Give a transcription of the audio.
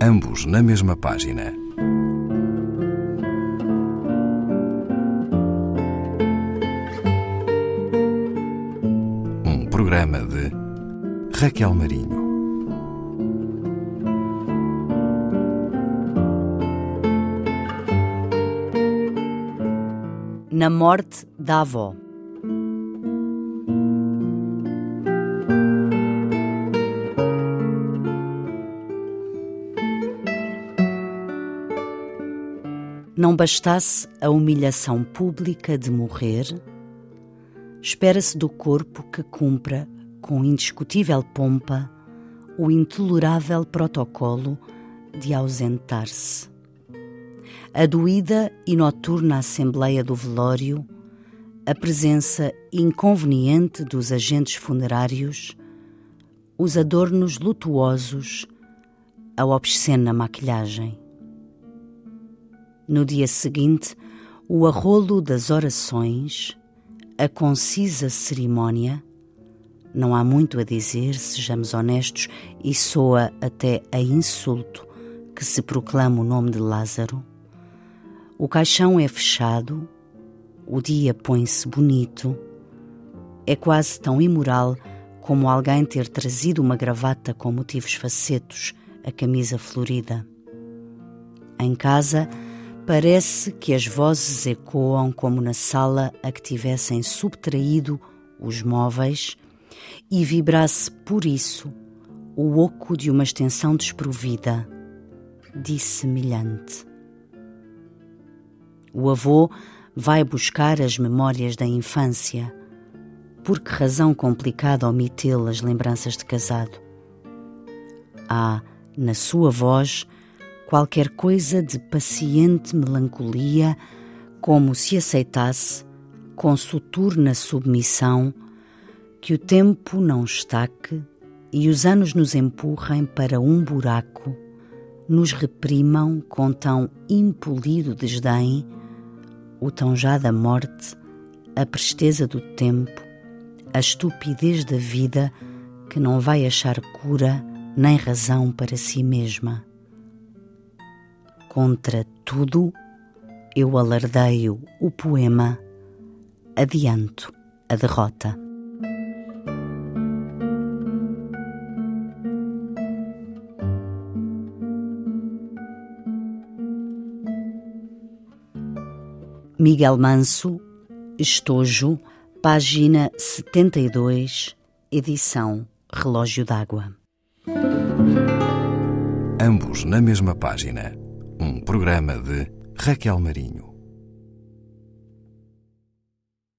ambos na mesma página. Um programa de Raquel Marinho. Na morte da avó. Não bastasse a humilhação pública de morrer, espera-se do corpo que cumpra, com indiscutível pompa, o intolerável protocolo de ausentar-se. A doída e noturna assembleia do velório, a presença inconveniente dos agentes funerários, os adornos lutuosos, a obscena maquilhagem. No dia seguinte, o arrolo das orações, a concisa cerimónia, não há muito a dizer, sejamos honestos, e soa até a insulto que se proclama o nome de Lázaro. O caixão é fechado, o dia põe-se bonito. É quase tão imoral como alguém ter trazido uma gravata com motivos facetos, a camisa florida. Em casa, Parece que as vozes ecoam como na sala a que tivessem subtraído os móveis e vibrasse por isso o oco de uma extensão desprovida, dissemelhante. O avô vai buscar as memórias da infância. Por que razão complicada omitê las lembranças de casado? Há, na sua voz, qualquer coisa de paciente melancolia, como se aceitasse, com soturna submissão, que o tempo não estaque e os anos nos empurrem para um buraco, nos reprimam com tão impolido desdém o tão já da morte, a presteza do tempo, a estupidez da vida que não vai achar cura nem razão para si mesma. Contra tudo, eu alardeio o poema, adianto a derrota. Miguel Manso, Estojo, página 72, edição Relógio d'Água. Ambos na mesma página um programa de Raquel Marinho.